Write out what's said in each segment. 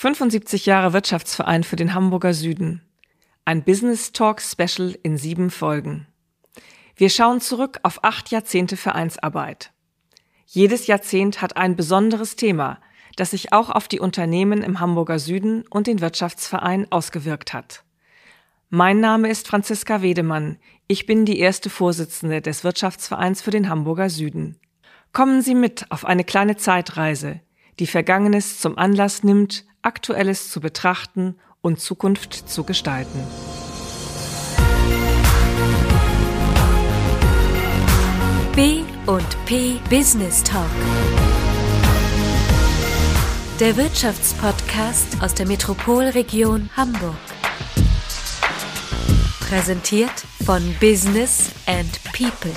75 Jahre Wirtschaftsverein für den Hamburger Süden. Ein Business Talk Special in sieben Folgen. Wir schauen zurück auf acht Jahrzehnte Vereinsarbeit. Jedes Jahrzehnt hat ein besonderes Thema, das sich auch auf die Unternehmen im Hamburger Süden und den Wirtschaftsverein ausgewirkt hat. Mein Name ist Franziska Wedemann. Ich bin die erste Vorsitzende des Wirtschaftsvereins für den Hamburger Süden. Kommen Sie mit auf eine kleine Zeitreise, die Vergangenes zum Anlass nimmt, Aktuelles zu betrachten und Zukunft zu gestalten. B und P Business Talk. Der Wirtschaftspodcast aus der Metropolregion Hamburg. Präsentiert von Business and People.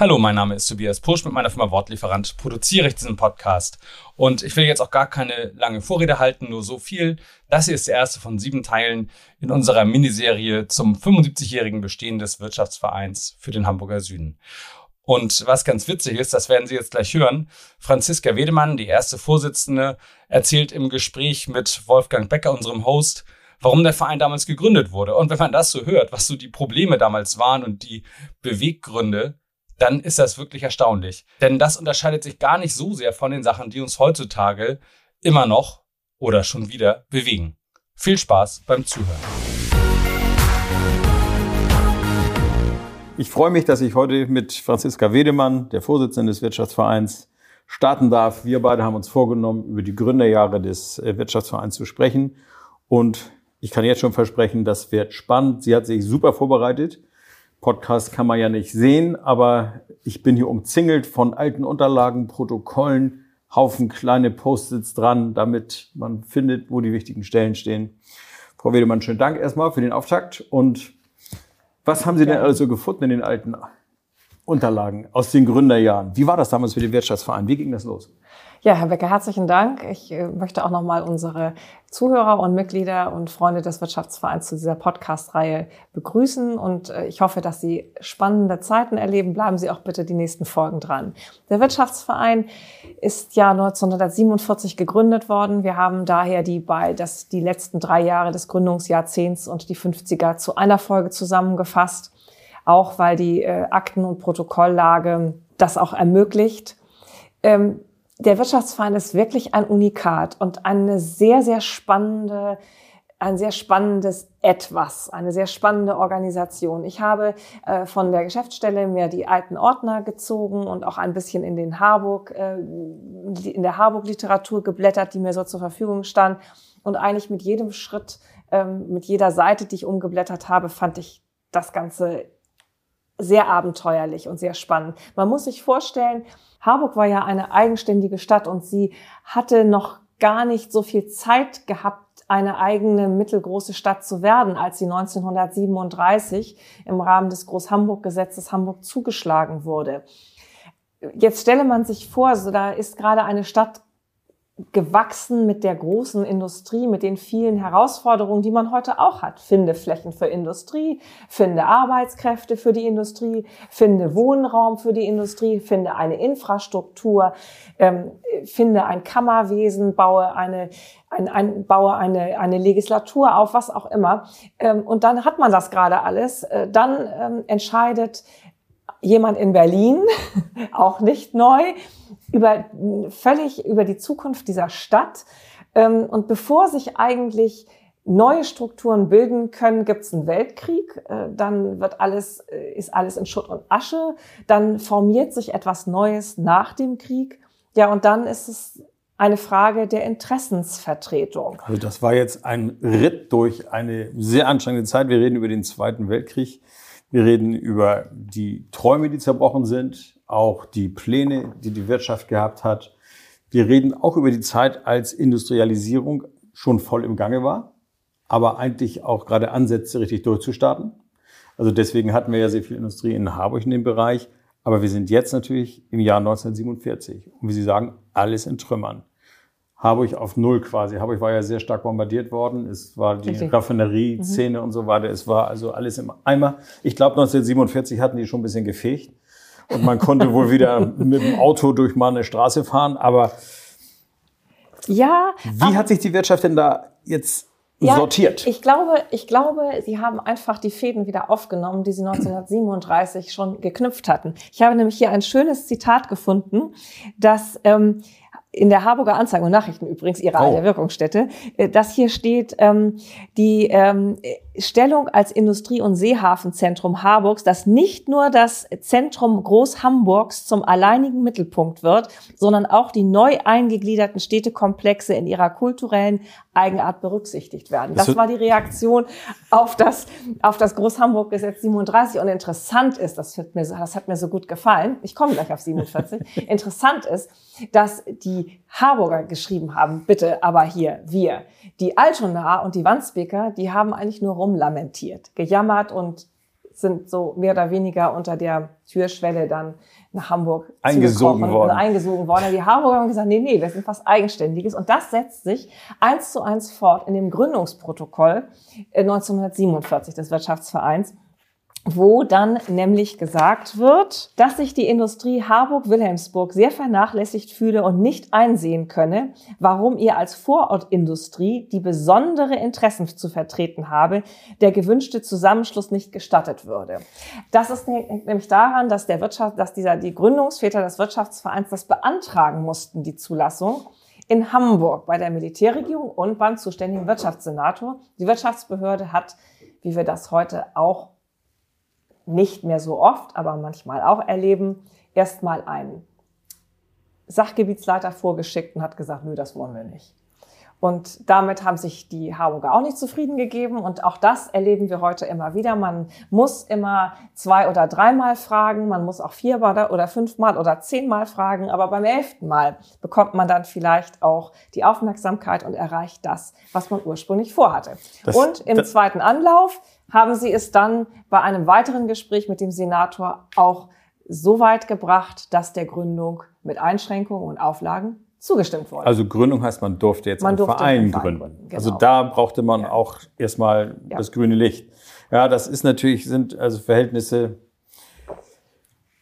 Hallo, mein Name ist Tobias Pusch. Mit meiner Firma Wortlieferant produziere ich diesen Podcast. Und ich will jetzt auch gar keine lange Vorrede halten, nur so viel. Das hier ist der erste von sieben Teilen in unserer Miniserie zum 75-jährigen Bestehen des Wirtschaftsvereins für den Hamburger Süden. Und was ganz witzig ist, das werden Sie jetzt gleich hören, Franziska Wedemann, die erste Vorsitzende, erzählt im Gespräch mit Wolfgang Becker, unserem Host, warum der Verein damals gegründet wurde. Und wenn man das so hört, was so die Probleme damals waren und die Beweggründe, dann ist das wirklich erstaunlich. Denn das unterscheidet sich gar nicht so sehr von den Sachen, die uns heutzutage immer noch oder schon wieder bewegen. Viel Spaß beim Zuhören. Ich freue mich, dass ich heute mit Franziska Wedemann, der Vorsitzenden des Wirtschaftsvereins, starten darf. Wir beide haben uns vorgenommen, über die Gründerjahre des äh, Wirtschaftsvereins zu sprechen. Und ich kann jetzt schon versprechen, das wird spannend. Sie hat sich super vorbereitet. Podcast kann man ja nicht sehen, aber ich bin hier umzingelt von alten Unterlagen, Protokollen, Haufen kleine Post-its dran, damit man findet, wo die wichtigen Stellen stehen. Frau Wedemann, schönen Dank erstmal für den Auftakt. Und was haben Sie denn also gefunden in den alten Unterlagen aus den Gründerjahren? Wie war das damals für den Wirtschaftsverein? Wie ging das los? Ja, Herr Becker, herzlichen Dank. Ich äh, möchte auch nochmal unsere Zuhörer und Mitglieder und Freunde des Wirtschaftsvereins zu dieser Podcast-Reihe begrüßen und äh, ich hoffe, dass Sie spannende Zeiten erleben. Bleiben Sie auch bitte die nächsten Folgen dran. Der Wirtschaftsverein ist ja 1947 gegründet worden. Wir haben daher die, bei, das, die letzten drei Jahre des Gründungsjahrzehnts und die 50er zu einer Folge zusammengefasst, auch weil die äh, Akten- und Protokolllage das auch ermöglicht. Ähm, der Wirtschaftsverein ist wirklich ein Unikat und eine sehr, sehr spannende, ein sehr spannendes Etwas, eine sehr spannende Organisation. Ich habe äh, von der Geschäftsstelle mir die alten Ordner gezogen und auch ein bisschen in den Harburg, äh, in der Harburg-Literatur geblättert, die mir so zur Verfügung stand. Und eigentlich mit jedem Schritt, ähm, mit jeder Seite, die ich umgeblättert habe, fand ich das Ganze sehr abenteuerlich und sehr spannend. Man muss sich vorstellen, Harburg war ja eine eigenständige Stadt und sie hatte noch gar nicht so viel Zeit gehabt, eine eigene mittelgroße Stadt zu werden, als sie 1937 im Rahmen des Groß-Hamburg-Gesetzes Hamburg zugeschlagen wurde. Jetzt stelle man sich vor, so da ist gerade eine Stadt gewachsen mit der großen Industrie, mit den vielen Herausforderungen, die man heute auch hat. Finde Flächen für Industrie, finde Arbeitskräfte für die Industrie, finde Wohnraum für die Industrie, finde eine Infrastruktur, ähm, finde ein Kammerwesen, baue eine, ein, ein, baue eine, eine Legislatur auf, was auch immer. Ähm, und dann hat man das gerade alles. Äh, dann ähm, entscheidet jemand in Berlin, auch nicht neu, über, völlig über die Zukunft dieser Stadt. Ähm, und bevor sich eigentlich neue Strukturen bilden können, gibt es einen Weltkrieg, äh, dann wird alles, äh, ist alles in Schutt und Asche, dann formiert sich etwas Neues nach dem Krieg. Ja, und dann ist es eine Frage der Interessensvertretung. Also das war jetzt ein Ritt durch eine sehr anstrengende Zeit. Wir reden über den Zweiten Weltkrieg. Wir reden über die Träume, die zerbrochen sind, auch die Pläne, die die Wirtschaft gehabt hat. Wir reden auch über die Zeit, als Industrialisierung schon voll im Gange war, aber eigentlich auch gerade Ansätze richtig durchzustarten. Also deswegen hatten wir ja sehr viel Industrie in Harburg in dem Bereich. Aber wir sind jetzt natürlich im Jahr 1947. Und wie Sie sagen, alles in Trümmern. Harburg auf Null quasi. Harburg war ja sehr stark bombardiert worden. Es war die Richtig. Raffinerie-Szene mhm. und so weiter. Es war also alles im Eimer. Ich glaube, 1947 hatten die schon ein bisschen gefegt. Und man konnte wohl wieder mit dem Auto durch mal eine Straße fahren. Aber ja, wie hat sich die Wirtschaft denn da jetzt ja, sortiert? Ich glaube, ich glaube, sie haben einfach die Fäden wieder aufgenommen, die sie 1937 schon geknüpft hatten. Ich habe nämlich hier ein schönes Zitat gefunden, das ähm, in der Harburger Anzeigen und Nachrichten übrigens, ihre Oh. alte Wirkungsstätte, äh, dass hier steht, ähm, die ähm, Stellung als Industrie- und Seehafenzentrum Harburgs, das nicht nur das Zentrum Groß-Hamburgs zum alleinigen Mittelpunkt wird, sondern auch die neu eingegliederten Städtekomplexe in ihrer kulturellen Eigenart berücksichtigt werden. Das Das- war die Reaktion auf das, auf das Groß-Hamburg-Gesetz 37. Und interessant ist, das hat, mir, so- das hat mir so gut gefallen, ich komme gleich auf 47, interessant ist, dass die Harburger geschrieben haben, bitte aber hier, wir. Die Altonaer und die Wandsbeker, die haben eigentlich nur rumlamentiert, gejammert und sind so mehr oder weniger unter der Türschwelle dann nach Hamburg Eingesogen worden. eingesogen worden. Die Harburger haben gesagt, nee, nee, wir sind was Eigenständiges. Und das setzt sich eins zu eins fort in dem Gründungsprotokoll äh, 1947 des Wirtschaftsvereins, wo dann nämlich gesagt wird, dass sich die Industrie Harburg-Wilhelmsburg sehr vernachlässigt fühle und nicht einsehen könne, warum ihr als Vorortindustrie, die besondere Interessen zu vertreten habe, der gewünschte Zusammenschluss nicht gestattet würde. Das ist nämlich daran, dass der Wirtschaft, dass dieser, die Gründungsväter des Wirtschaftsvereins das beantragen mussten, die Zulassung in Hamburg bei der Militärregierung und beim zuständigen Wirtschaftssenator. Die Wirtschaftsbehörde hat, wie wir das heute auch nicht mehr so oft, aber manchmal auch erleben, erstmal einen Sachgebietsleiter vorgeschickt und hat gesagt, nö, das wollen wir nicht. Und damit haben sich die Harburger auch nicht zufrieden gegeben. Und auch das erleben wir heute immer wieder. Man muss immer zwei oder dreimal fragen. Man muss auch viermal oder fünfmal oder zehnmal fragen. Aber beim elften Mal bekommt man dann vielleicht auch die Aufmerksamkeit und erreicht das, was man ursprünglich vorhatte. Das- und im zweiten Anlauf haben sie es dann bei einem weiteren Gespräch mit dem Senator auch so weit gebracht, dass der Gründung mit Einschränkungen und Auflagen zugestimmt wurde. Also Gründung heißt, man durfte jetzt Man einen durfte Verein einen Verein gründen. genau. Also da brauchte man Ja. auch erstmal Ja. das grüne Licht. Ja, das ist natürlich, sind also Verhältnisse.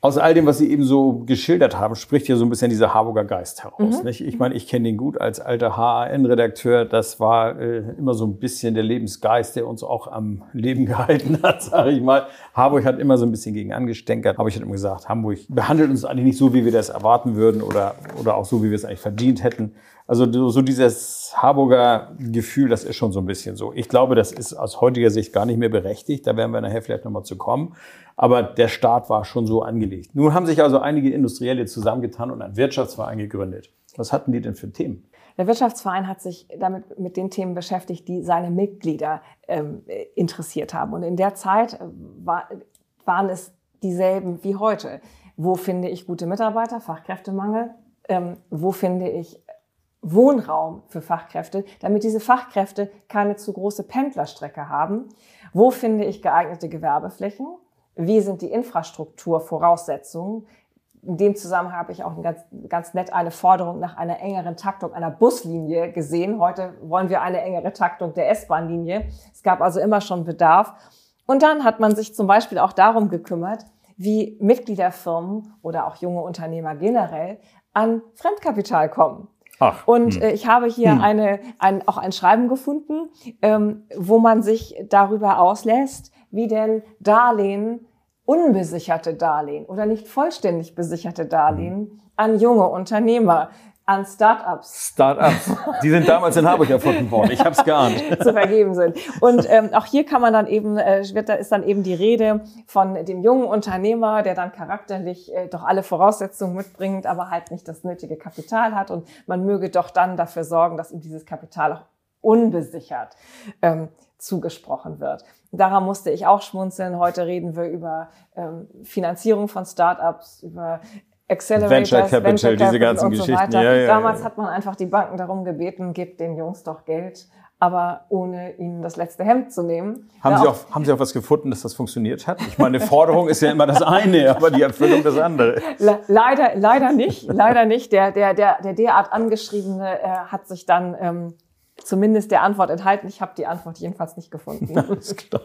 Aus all dem, was Sie eben so geschildert haben, spricht ja so ein bisschen dieser Harburger Geist heraus. Mhm. Nicht? Ich meine, ich kenne den gut als alter HAN-Redakteur. Das war äh, immer so ein bisschen der Lebensgeist, der uns auch am Leben gehalten hat, sage ich mal. Harburg hat immer so ein bisschen gegen angestänkert. Aber ich hatte immer gesagt, Hamburg behandelt uns eigentlich nicht so, wie wir das erwarten würden oder, oder auch so, wie wir es eigentlich verdient hätten. Also so dieses Harburger Gefühl, das ist schon so ein bisschen so. Ich glaube, das ist aus heutiger Sicht gar nicht mehr berechtigt. Da werden wir nachher vielleicht nochmal zu kommen. Aber der Staat war schon so angelegt. Nun haben sich also einige Industrielle zusammengetan und einen Wirtschaftsverein gegründet. Was hatten die denn für Themen? Der Wirtschaftsverein hat sich damit mit den Themen beschäftigt, die seine Mitglieder ähm, äh, interessiert haben. Und in der Zeit äh, war, waren es dieselben wie heute. Wo finde ich gute Mitarbeiter? Fachkräftemangel. Ähm, wo finde ich Wohnraum für Fachkräfte, damit diese Fachkräfte keine zu große Pendlerstrecke haben? Wo finde ich geeignete Gewerbeflächen? Wie sind die Infrastrukturvoraussetzungen? In dem Zusammenhang habe ich auch ganz, ganz nett eine Forderung nach einer engeren Taktung einer Buslinie gesehen. Heute wollen wir eine engere Taktung der S-Bahn-Linie. Es gab also immer schon Bedarf. Und dann hat man sich zum Beispiel auch darum gekümmert, wie Mitgliederfirmen oder auch junge Unternehmer generell an Fremdkapital kommen. Ach, Und äh, ich habe hier Hm. eine, ein, auch ein Schreiben gefunden, ähm, wo man sich darüber auslässt, wie denn Darlehen, unbesicherte Darlehen oder nicht vollständig besicherte Darlehen an junge Unternehmer, an Startups Start-ups. Die sind damals in Harburg erfunden worden. Ich habe es geahnt. zu vergeben sind. Und ähm, auch hier kann man dann eben, äh, wird, da ist dann eben die Rede von dem jungen Unternehmer, der dann charakterlich äh, doch alle Voraussetzungen mitbringt, aber halt nicht das nötige Kapital hat. Und man möge doch dann dafür sorgen, dass ihm dieses Kapital auch unbesichert ähm, zugesprochen wird. Daran musste ich auch schmunzeln. Heute reden wir über ähm, Finanzierung von Startups, über Accelerators, Venture Capital, diese ganzen und so Geschichten. Ja, ja, Damals ja. hat man einfach die Banken darum gebeten, gebt den Jungs doch Geld, aber ohne ihnen das letzte Hemd zu nehmen. Haben, Sie auch, haben Sie auch was gefunden, dass das funktioniert hat? Ich meine, Forderung ist ja immer das eine, aber die Erfüllung das andere. Le leider, leider nicht, leider nicht. Der, der, der, der derart angeschriebene äh, hat sich dann ähm, zumindest der Antwort enthalten. Ich habe die Antwort jedenfalls nicht gefunden. Alles klar.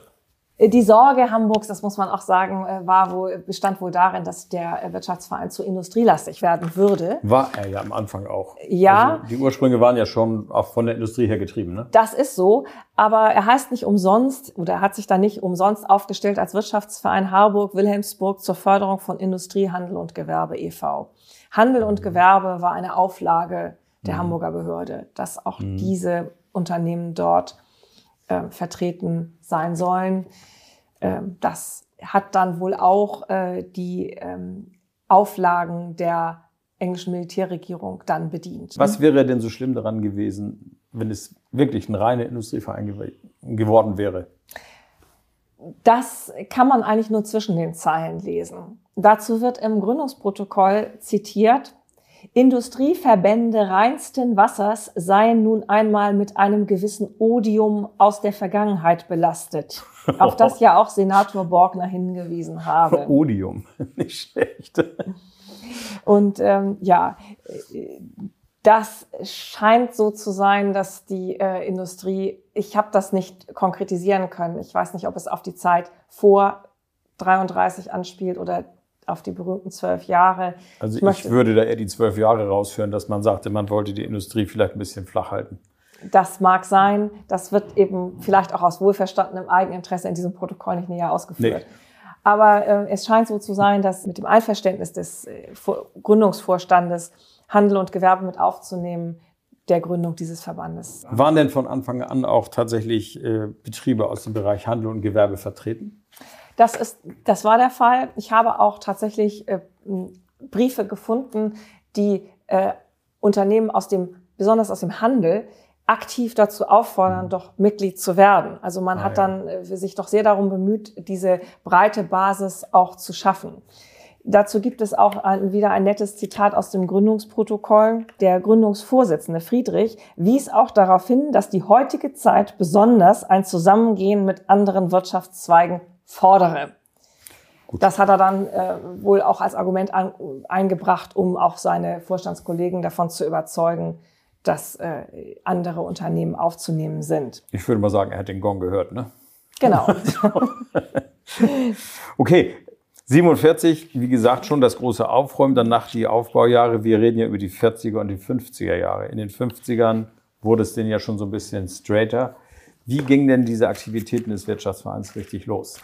Die Sorge Hamburgs, das muss man auch sagen, äh, war wohl, bestand wohl darin, dass der äh, Wirtschaftsverein zu industrielastig werden würde. War er ja am Anfang auch. Ja. Also die Ursprünge waren ja schon auch von der Industrie her getrieben, ne? Das ist so, aber er heißt nicht umsonst oder er hat sich da nicht umsonst aufgestellt als Wirtschaftsverein Harburg-Wilhelmsburg zur Förderung von Industrie, Handel und Gewerbe e.V. Handel und Gewerbe war eine Auflage der Hamburger Behörde, dass auch diese Unternehmen dort äh, vertreten sein sollen. Ähm, das hat dann wohl auch äh, die ähm, Auflagen der englischen Militärregierung dann bedient. Was wäre denn so schlimm daran gewesen, wenn es wirklich ein reiner Industrieverein gew geworden wäre? Das kann man eigentlich nur zwischen den Zeilen lesen. Dazu wird im Gründungsprotokoll zitiert, Industrieverbände reinsten Wassers seien nun einmal mit einem gewissen Odium aus der Vergangenheit belastet, auf das ja auch Senator Borgner hingewiesen habe. Odium, nicht schlecht. Und ähm, ja, das scheint so zu sein, dass die äh, Industrie, ich habe das nicht konkretisieren können. Ich weiß nicht, ob es auf die Zeit vor 33 anspielt oder auf die berühmten zwölf Jahre. Also ich, möchte- würde da eher die zwölf Jahre rausführen, dass man sagte, man wollte die Industrie vielleicht ein bisschen flach halten. Das mag sein. Das wird eben vielleicht auch aus wohlverstandenem Eigeninteresse in diesem Protokoll nicht näher ausgeführt. Nee. Aber äh, es scheint so zu sein, dass mit dem Einverständnis des äh, Vor- Gründungsvorstandes Handel und Gewerbe mit aufzunehmen, der Gründung dieses Verbandes. Waren denn von Anfang an auch tatsächlich äh, Betriebe aus dem Bereich Handel und Gewerbe vertreten? Das, ist, das war der Fall. Ich habe auch tatsächlich äh, Briefe gefunden, die äh, Unternehmen aus dem, besonders aus dem Handel, aktiv dazu auffordern, doch Mitglied zu werden. Also man Ah, hat dann äh, sich doch sehr darum bemüht, diese breite Basis auch zu schaffen. Dazu gibt es auch ein, wieder ein nettes Zitat aus dem Gründungsprotokoll. Der Gründungsvorsitzende Friedrich wies auch darauf hin, dass die heutige Zeit besonders ein Zusammengehen mit anderen Wirtschaftszweigen fordere. Das hat er dann äh, wohl auch als Argument an, eingebracht, um auch seine Vorstandskollegen davon zu überzeugen, dass äh, andere Unternehmen aufzunehmen sind. Ich würde mal sagen, er hat den Gong gehört, ne? Genau. Okay, 47, wie gesagt, schon das große Aufräumen, danach die Aufbaujahre. Wir reden ja über die 40er und die 50er Jahre. In den 50ern wurde es denn ja schon so ein bisschen straighter. Wie gingen denn diese Aktivitäten des Wirtschaftsvereins richtig los?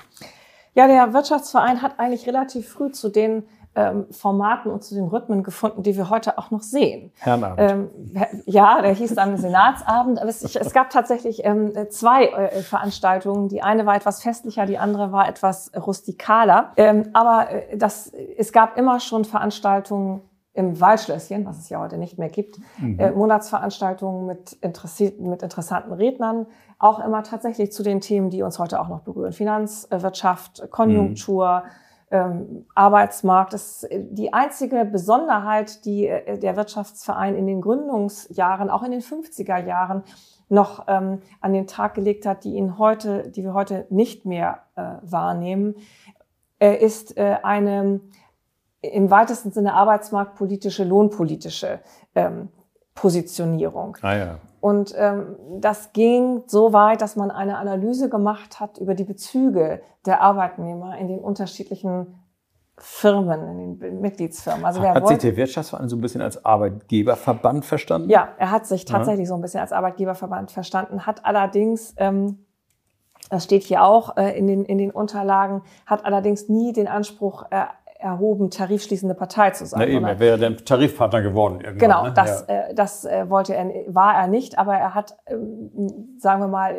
Ja, der Wirtschaftsverein hat eigentlich relativ früh zu den ähm, Formaten und zu den Rhythmen gefunden, die wir heute auch noch sehen. Herrenabend. Ähm, ja, der hieß dann Senatsabend. Aber es, es gab tatsächlich ähm, zwei äh, Veranstaltungen. Die eine war etwas festlicher, die andere war etwas rustikaler. Ähm, aber äh, das, es gab immer schon Veranstaltungen im Waldschlösschen, was es ja heute nicht mehr gibt, äh, Monatsveranstaltungen mit, interessierten, mit interessanten Rednern, auch immer tatsächlich zu den Themen, die uns heute auch noch berühren. Finanzwirtschaft, Konjunktur, ähm, Arbeitsmarkt. Das ist die einzige Besonderheit, die äh, der Wirtschaftsverein in den Gründungsjahren, auch in den 50er Jahren, noch ähm, an den Tag gelegt hat, die ihn heute, die wir heute nicht mehr äh, wahrnehmen, äh, ist äh, eine im weitesten Sinne arbeitsmarktpolitische, lohnpolitische ähm, Positionierung. ah ja. Und ähm, das ging so weit, dass man eine Analyse gemacht hat über die Bezüge der Arbeitnehmer in den unterschiedlichen Firmen, in den Mitgliedsfirmen. Also Hat sich wollte, der Wirtschaftsverein so ein bisschen als Arbeitgeberverband verstanden? ja, er hat sich tatsächlich so ein bisschen als Arbeitgeberverband verstanden, hat allerdings, ähm, das steht hier auch äh, in, den, in den Unterlagen, hat allerdings nie den Anspruch äh, erhoben, tarifschließende Partei zu sein. Na eben, er wäre dann Tarifpartner geworden irgendwann. Genau, ne? das, Ja. äh, das äh, wollte er, war er nicht, aber er hat, ähm, sagen wir mal,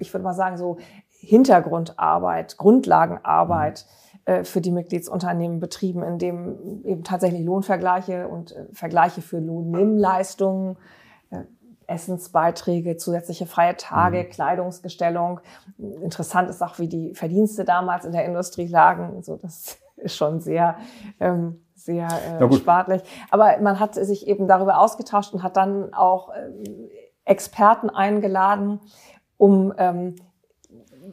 ich würde mal sagen, so Hintergrundarbeit, Grundlagenarbeit äh, für die Mitgliedsunternehmen betrieben, in dem eben tatsächlich Lohnvergleiche und äh, Vergleiche für Lohnnebenleistungen, äh, Essensbeiträge, zusätzliche freie Tage, Kleidungsgestellung. Interessant ist auch, wie die Verdienste damals in der Industrie lagen. So, das ist schon sehr, ähm, sehr äh, spartlich. Aber man hat sich eben darüber ausgetauscht und hat dann auch ähm, Experten eingeladen, um ähm,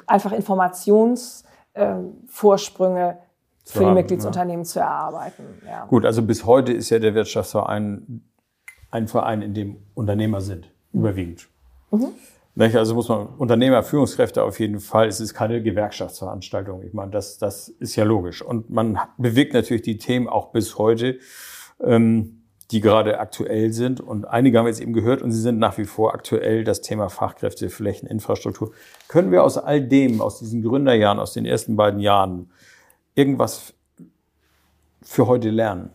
einfach Informationsvorsprünge Zu für die Mitgliedsunternehmen zu erarbeiten. Ja. Gut, also bis heute ist ja der Wirtschaftsverein ein Verein, in dem Unternehmer sind, überwiegend. Also muss man Unternehmer, Führungskräfte auf jeden Fall. Es ist keine Gewerkschaftsveranstaltung. Ich meine, das, das ist ja logisch. Und man bewegt natürlich die Themen auch bis heute, ähm, die gerade aktuell sind. Und einige haben wir jetzt eben gehört und sie sind nach wie vor aktuell. Das Thema Fachkräfte, Flächen, Infrastruktur. Können wir aus all dem, aus diesen Gründerjahren, aus den ersten beiden Jahren, irgendwas für heute lernen?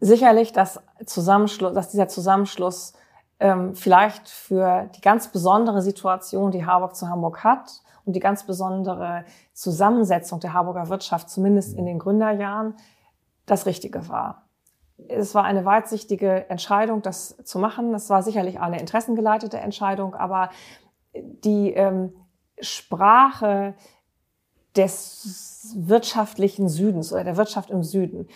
Sicherlich, dass, Zusammenschluss, dass dieser Zusammenschluss ähm, vielleicht für die ganz besondere Situation, die Harburg zu Hamburg hat und die ganz besondere Zusammensetzung der Harburger Wirtschaft, zumindest in den Gründerjahren, das Richtige war. Es war eine weitsichtige Entscheidung, das zu machen. Es war sicherlich eine interessengeleitete Entscheidung, aber die ähm, Sprache des wirtschaftlichen Südens oder der Wirtschaft im Süden,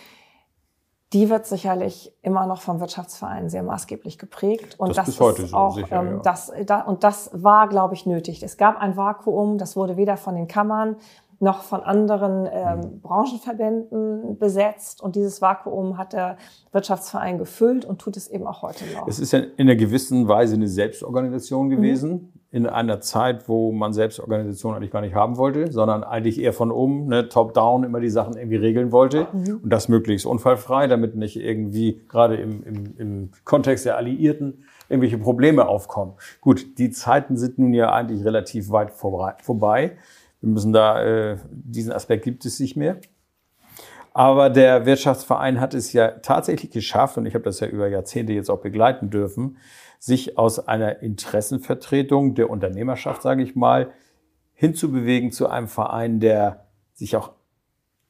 die wird sicherlich immer noch vom Wirtschaftsverein sehr maßgeblich geprägt. Und das, das ist heute so, auch, sicher, ähm, ja. das, da, und das war, glaube ich, nötig. Es gab ein Vakuum, das wurde weder von den Kammern noch von anderen ähm, mhm. Branchenverbänden besetzt. Und dieses Vakuum hat der Wirtschaftsverein gefüllt und tut es eben auch heute noch. Es ist ja in einer gewissen Weise eine Selbstorganisation gewesen. In einer Zeit, wo man Selbstorganisation eigentlich gar nicht haben wollte, sondern eigentlich eher von oben, ne, top-down, immer die Sachen irgendwie regeln wollte. Mhm. Und das möglichst unfallfrei, damit nicht irgendwie gerade im, im, im Kontext der Alliierten irgendwelche Probleme aufkommen. Gut, die Zeiten sind nun ja eigentlich relativ weit vorbei. Wir müssen da, äh, diesen Aspekt gibt es nicht mehr. Aber der Wirtschaftsverein hat es ja tatsächlich geschafft, und ich habe das ja über Jahrzehnte jetzt auch begleiten dürfen, sich aus einer Interessenvertretung der Unternehmerschaft, sage ich mal, hinzubewegen zu einem Verein, der sich auch,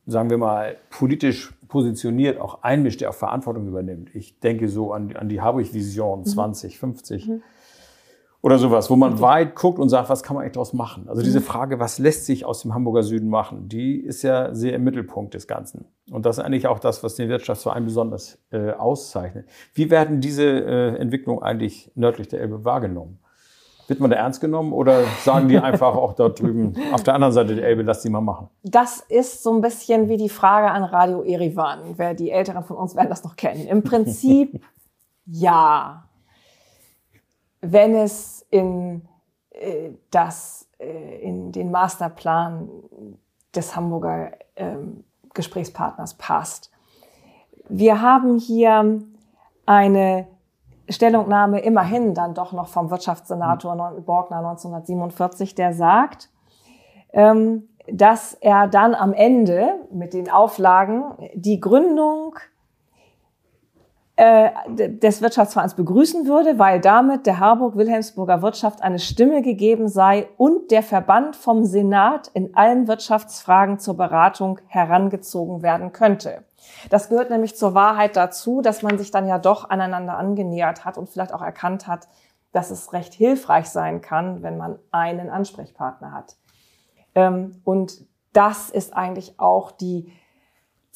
sagen wir mal, politisch positioniert, auch einmischt, der auch Verantwortung übernimmt. Ich denke so an, an die Harburg-Vision mhm. 2050. Mhm oder sowas, wo man okay. weit guckt und sagt, was kann man eigentlich daraus machen? Also diese mhm. Frage, was lässt sich aus dem Hamburger Süden machen, die ist ja sehr im Mittelpunkt des Ganzen. Und das ist eigentlich auch das, was den Wirtschaftsverein besonders äh, auszeichnet. Wie werden diese äh, Entwicklungen eigentlich nördlich der Elbe wahrgenommen? Wird man da ernst genommen oder sagen die einfach auch dort drüben auf der anderen Seite der Elbe, lass die mal machen? Das ist so ein bisschen wie die Frage an Radio Erivan. Wer die Älteren von uns werden das noch kennen. Im Prinzip ja wenn es in äh, das äh, in den Masterplan des Hamburger äh, Gesprächspartners passt. Wir haben hier eine Stellungnahme immerhin dann doch noch vom Wirtschaftssenator Borgner 1947, der sagt, ähm, dass er dann am Ende mit den Auflagen die Gründung äh, des Wirtschaftsvereins begrüßen würde, weil damit der Harburg-Wilhelmsburger Wirtschaft eine Stimme gegeben sei und der Verband vom Senat in allen Wirtschaftsfragen zur Beratung herangezogen werden könnte. Das gehört nämlich zur Wahrheit dazu, dass man sich dann ja doch aneinander angenähert hat und vielleicht auch erkannt hat, dass es recht hilfreich sein kann, wenn man einen Ansprechpartner hat. Ähm, und das ist eigentlich auch die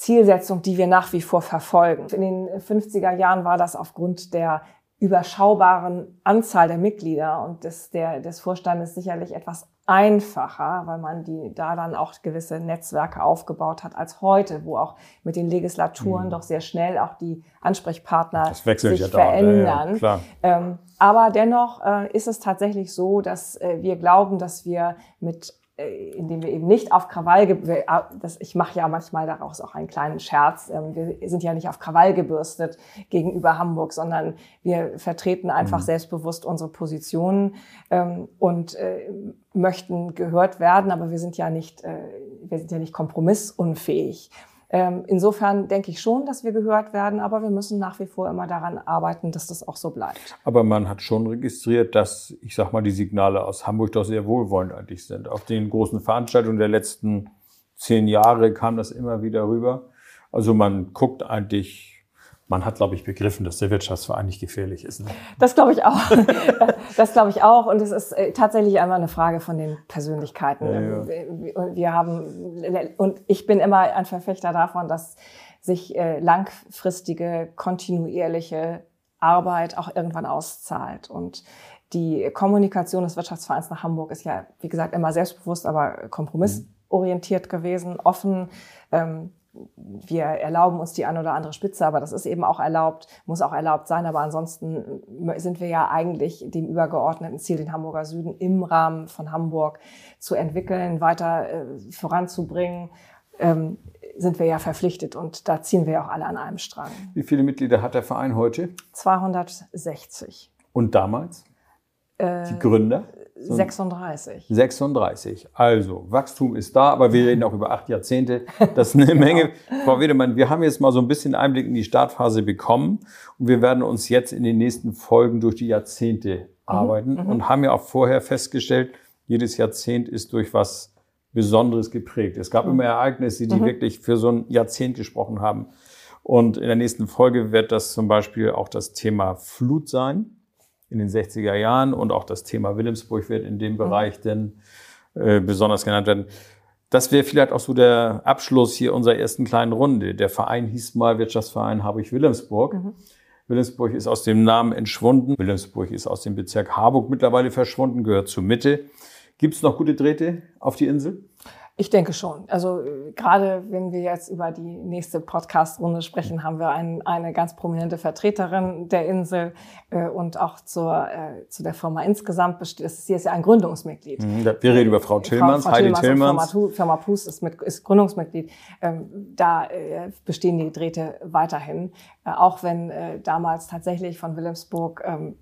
Zielsetzung, die wir nach wie vor verfolgen. In den 50er Jahren war das aufgrund der überschaubaren Anzahl der Mitglieder und des, der, des Vorstandes sicherlich etwas einfacher, weil man die da dann auch gewisse Netzwerke aufgebaut hat als heute, wo auch mit den Legislaturen mhm. doch sehr schnell auch die Ansprechpartner sich ja verändern. Ja, ähm, aber dennoch äh, ist es tatsächlich so, dass äh, wir glauben, dass wir mit indem wir eben nicht auf Krawall, äh, das, ich mache ja manchmal daraus auch einen kleinen Scherz, ähm, wir sind ja nicht auf Krawall gebürstet gegenüber Hamburg, sondern wir vertreten einfach mhm. selbstbewusst unsere Positionen ähm, und äh, möchten gehört werden, aber wir sind ja nicht, wir sind ja nicht kompromissunfähig. Ähm, insofern denke ich schon, dass wir gehört werden, aber wir müssen nach wie vor immer daran arbeiten, dass das auch so bleibt. Aber man hat schon registriert, dass, ich sag mal, die Signale aus Hamburg doch sehr wohlwollend eigentlich sind. Auf den großen Veranstaltungen der letzten zehn Jahre kam das immer wieder rüber. Also man guckt eigentlich man hat, glaube ich, begriffen, dass der Wirtschaftsverein nicht gefährlich ist. Ne? Das glaube ich auch. das glaube ich auch. Und es ist äh, tatsächlich einmal eine Frage von den Persönlichkeiten. Ja, ja. Wir haben, und ich bin immer ein Verfechter davon, dass sich äh, langfristige, kontinuierliche Arbeit auch irgendwann auszahlt. Und die Kommunikation des Wirtschaftsvereins nach Hamburg ist ja, wie gesagt, immer selbstbewusst, aber kompromissorientiert gewesen, offen. Ähm, wir erlauben uns die ein oder andere Spitze, aber das ist eben auch erlaubt, muss auch erlaubt sein. Aber ansonsten sind wir ja eigentlich dem übergeordneten Ziel, den Hamburger Süden im Rahmen von Hamburg zu entwickeln, weiter äh, voranzubringen, ähm, sind wir ja verpflichtet und da ziehen wir ja auch alle an einem Strang. Wie viele Mitglieder hat der Verein heute? 260. Und damals? Äh, die Gründer? 36. 36. Also, Wachstum ist da, aber wir reden auch über acht Jahrzehnte. Das ist eine genau. Menge. Frau Wedemann, wir haben jetzt mal so ein bisschen Einblick in die Startphase bekommen und wir werden uns jetzt in den nächsten Folgen durch die Jahrzehnte mhm, arbeiten mhm, und haben ja auch vorher festgestellt, jedes Jahrzehnt ist durch was Besonderes geprägt. Es gab mhm. immer Ereignisse, die mhm. wirklich für so ein Jahrzehnt gesprochen haben. Und in der nächsten Folge wird das zum Beispiel auch das Thema Flut sein in den 60er Jahren und auch das Thema Wilhelmsburg wird in dem mhm. Bereich denn äh, besonders genannt werden. Das wäre vielleicht auch so der Abschluss hier unserer ersten kleinen Runde. Der Verein hieß mal Wirtschaftsverein Harburg-Wilhelmsburg. Mhm. Wilhelmsburg ist aus dem Namen entschwunden. Wilhelmsburg ist aus dem Bezirk Harburg mittlerweile verschwunden, gehört zur Mitte. Gibt es noch gute Drähte auf die Insel? Ich denke schon. Also gerade wenn wir jetzt über die nächste Podcast-Runde sprechen, haben wir ein, eine ganz prominente Vertreterin der Insel äh, und auch zur, äh, zu der Firma insgesamt. Sie ist ja ein Gründungsmitglied. Mhm, wir reden über Frau Tillmanns, Frau, Frau Heidi Tillmanns. Firma, Firma Pust ist, mit, ist Gründungsmitglied. Ähm, da äh, bestehen die Drähte weiterhin, äh, auch wenn äh, damals tatsächlich von Wilhelmsburg ähm,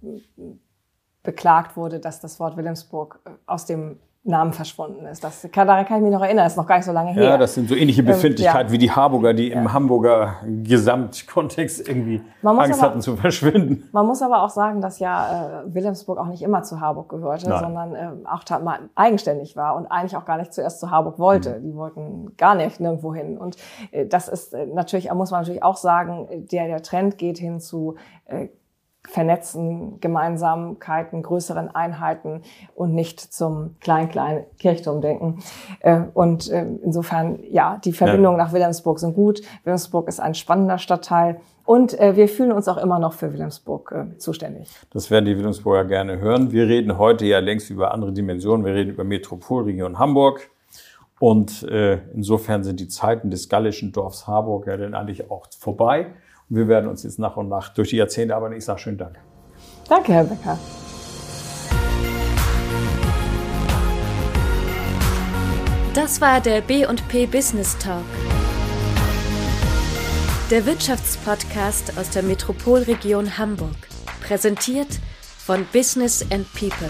beklagt wurde, dass das Wort Wilhelmsburg äh, aus dem Namen verschwunden ist. Das kann, daran kann ich mich noch erinnern, das ist noch gar nicht so lange her. Ja, das sind so ähnliche Befindlichkeiten ähm, ja. wie die Harburger, die ja. im Hamburger Gesamtkontext irgendwie Angst aber, hatten zu verschwinden. Man muss aber auch sagen, dass ja äh, Wilhelmsburg auch nicht immer zu Harburg gehörte, Nein. sondern äh, auch mal eigenständig war und eigentlich auch gar nicht zuerst zu Harburg wollte. Mhm. Die wollten gar nicht nirgendwo hin. Und äh, das ist äh, natürlich, muss man natürlich auch sagen, der, der Trend geht hin zu vernetzen, Gemeinsamkeiten, größeren Einheiten und nicht zum klein-kleinen Kirchturm denken. Äh, und äh, insofern, ja, die Verbindungen ja. nach Wilhelmsburg sind gut. Wilhelmsburg ist ein spannender Stadtteil. Und äh, wir fühlen uns auch immer noch für Wilhelmsburg zuständig. Das werden die Wilhelmsburger gerne hören. Wir reden heute ja längst über andere Dimensionen. Wir reden über Metropolregion Hamburg. Und insofern sind die Zeiten des gallischen Dorfs Harburg ja dann eigentlich auch vorbei. Wir werden uns jetzt nach und nach durch die Jahrzehnte arbeiten. Ich sage schönen Dank. Danke, Herr Becker. Das war der B&P Business Talk. Der Wirtschaftspodcast aus der Metropolregion Hamburg. Präsentiert von Business and People.